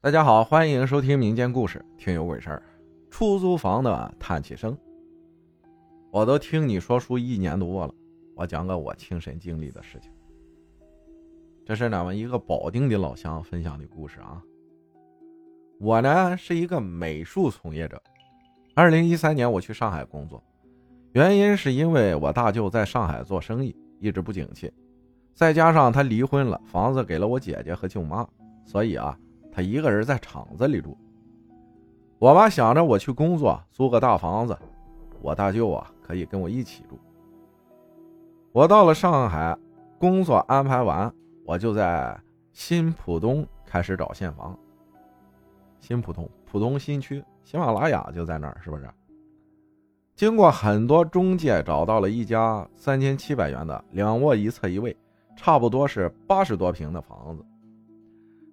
大家好，欢迎收听民间故事，听有鬼事儿。出租房的叹气声。我都听你说书一年多了，我讲个我亲身经历的事情。这是俺们一个保定的老乡分享的故事啊。我呢是一个美术从业者，二零一三年我去上海工作，原因是因为我大舅在上海做生意一直不景气，再加上他离婚了，房子给了我姐姐和舅妈，所以啊。他一个人在厂子里住，我妈想着我去工作租个大房子，我大舅啊可以跟我一起住。我到了上海，工作安排完，我就在新浦东开始找现房。新浦东，浦东新区，喜马拉雅就在那儿，是不是？经过很多中介，找到了一家三千七百元的两卧一侧一卫，差不多是八十多平的房子。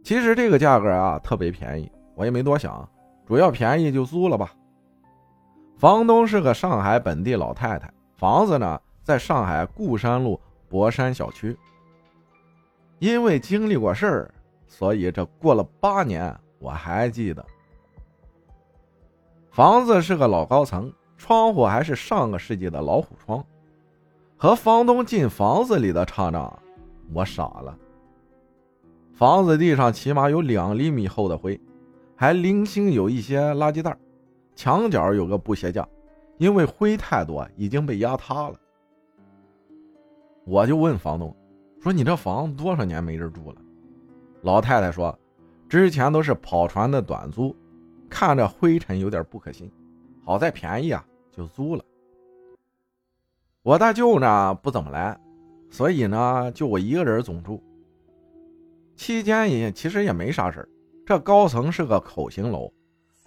其实这个价格啊特别便宜，我也没多想，主要便宜就租了吧。房东是个上海本地老太太，房子呢在上海固山路博山小区。因为经历过事儿，所以这过了八年我还记得。房子是个老高层，窗户还是上个世纪的老虎窗。和房东进房子里的刹那，我傻了。房子地上起码有两厘米厚的灰，还零星有一些垃圾袋。墙角有个布鞋架，因为灰太多，已经被压塌了。我就问房东说：“你这房多少年没人住了？”老太太说：“之前都是跑船的短租，看着灰尘有点不可信，好在便宜啊，就租了。”我大舅呢不怎么来，所以呢就我一个人总住。期间也其实也没啥事这高层是个口型楼，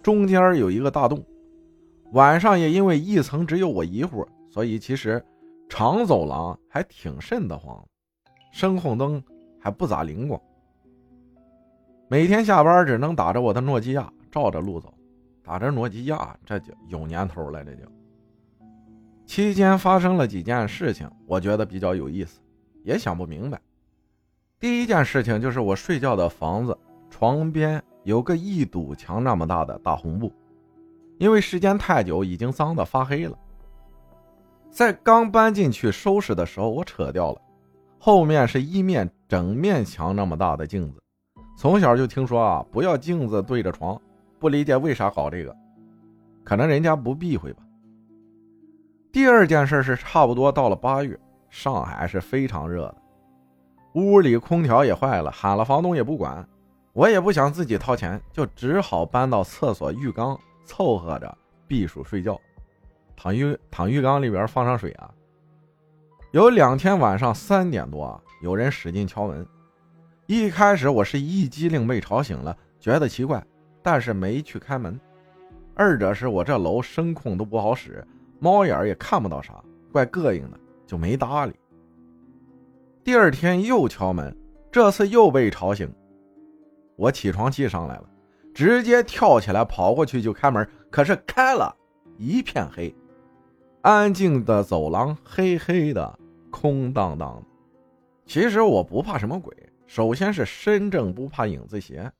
中间有一个大洞。晚上也因为一层只有我一户，所以其实长走廊还挺瘆得慌，声控灯还不咋灵光。每天下班只能打着我的诺基亚照着路走，打着诺基亚这就有年头了，这就。期间发生了几件事情，我觉得比较有意思，也想不明白。第一件事情就是我睡觉的房子床边有个一堵墙那么大的大红布，因为时间太久，已经脏的发黑了。在刚搬进去收拾的时候，我扯掉了。后面是一面整面墙那么大的镜子，从小就听说啊，不要镜子对着床，不理解为啥搞这个，可能人家不避讳吧。第二件事是差不多到了八月，上海是非常热的。屋里空调也坏了，喊了房东也不管，我也不想自己掏钱，就只好搬到厕所浴缸凑合着避暑睡觉，躺浴躺浴缸里边放上水啊。有两天晚上三点多啊，有人使劲敲门，一开始我是一激灵被吵醒了，觉得奇怪，但是没去开门。二者是我这楼声控都不好使，猫眼也看不到啥，怪膈应的，就没搭理。第二天又敲门，这次又被吵醒，我起床气上来了，直接跳起来跑过去就开门，可是开了一片黑，安静的走廊，黑黑的，空荡荡的。其实我不怕什么鬼，首先是身正不怕影子斜，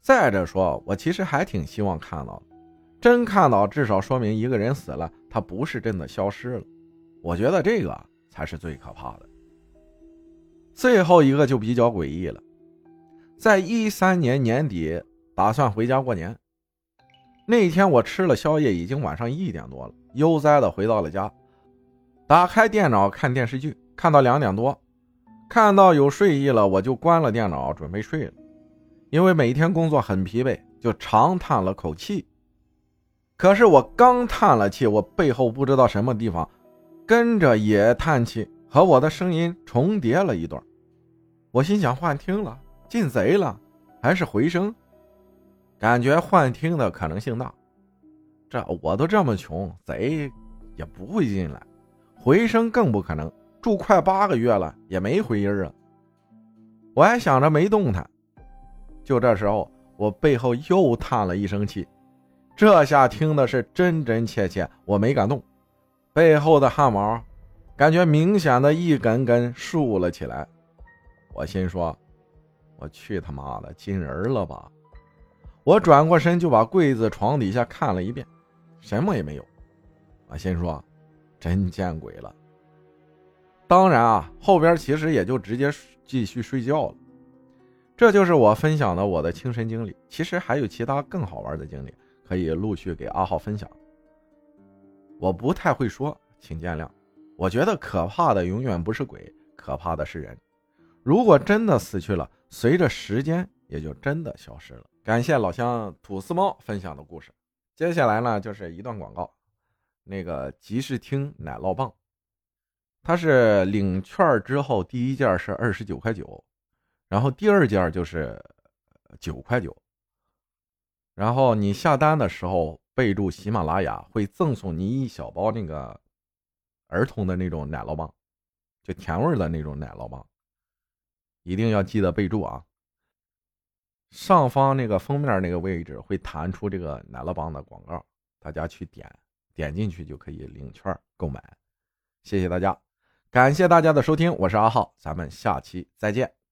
再者说，我其实还挺希望看到的，真看到至少说明一个人死了，他不是真的消失了，我觉得这个才是最可怕的。最后一个就比较诡异了，在一三年年底打算回家过年，那天我吃了宵夜，已经晚上一点多了，悠哉的回到了家，打开电脑看电视剧，看到两点多，看到有睡意了，我就关了电脑准备睡了，因为每天工作很疲惫，就长叹了口气。可是我刚叹了气，我背后不知道什么地方跟着也叹气。和我的声音重叠了一段，我心想幻听了，进贼了，还是回声？感觉幻听的可能性大。这我都这么穷，贼也不会进来，回声更不可能。住快八个月了，也没回音啊。我还想着没动弹，就这时候，我背后又叹了一声气，这下听的是真真切切，我没敢动，背后的汗毛。感觉明显的一根根竖了起来，我心说：“我去他妈的，进人了吧？我转过身就把柜子、床底下看了一遍，什么也没有。我，心说，真见鬼了。当然啊，后边其实也就直接继续睡觉了。这就是我分享的我的亲身经历。其实还有其他更好玩的经历，可以陆续给阿浩分享。我不太会说，请见谅。我觉得可怕的永远不是鬼，可怕的是人。如果真的死去了，随着时间也就真的消失了。感谢老乡吐司猫分享的故事。接下来呢，就是一段广告。那个集市厅奶酪棒，它是领券之后第一件是二十九块九，然后第二件就是九块九。然后你下单的时候备注喜马拉雅，会赠送你一小包那个儿童的那种奶酪棒，就甜味的那种奶酪棒，一定要记得备注啊。上方那个封面那个位置会弹出这个奶酪棒的广告，大家去点，点进去就可以领券购买。谢谢大家，感谢大家的收听，我是阿浩，咱们下期再见。